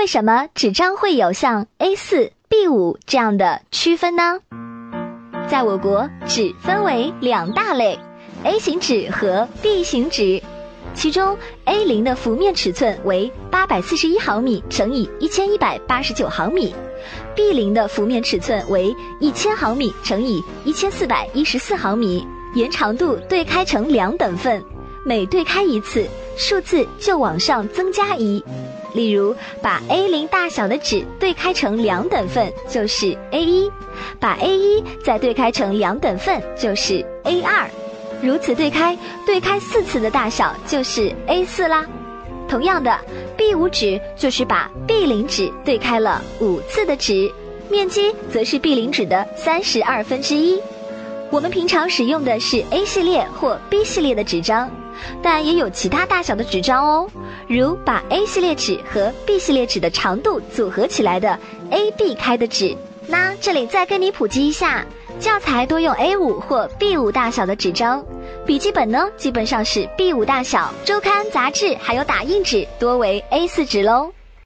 为什么纸张会有像 A 四、B 五这样的区分呢？在我国，纸分为两大类：A 型纸和 B 型纸。其中，A 零的幅面尺寸为八百四十一毫米乘以一千一百八十九毫米，B 零的幅面尺寸为一千毫米乘以一千四百一十四毫米，沿长度对开成两等份，每对开一次，数字就往上增加一。例如，把 A 零大小的纸对开成两等份，就是 A 一；把 A 一再对开成两等份，就是 A 二。如此对开，对开四次的大小就是 A 四啦。同样的，B 五纸就是把 B 零纸对开了五次的纸，面积则是 B 零纸的三十二分之一。我们平常使用的是 A 系列或 B 系列的纸张，但也有其他大小的纸张哦。如把 A 系列纸和 B 系列纸的长度组合起来的 AB 开的纸。那这里再跟你普及一下。教材多用 A 五或 B 五大小的纸张，笔记本呢基本上是 B 五大小，周刊、杂志还有打印纸多为 A 四纸喽。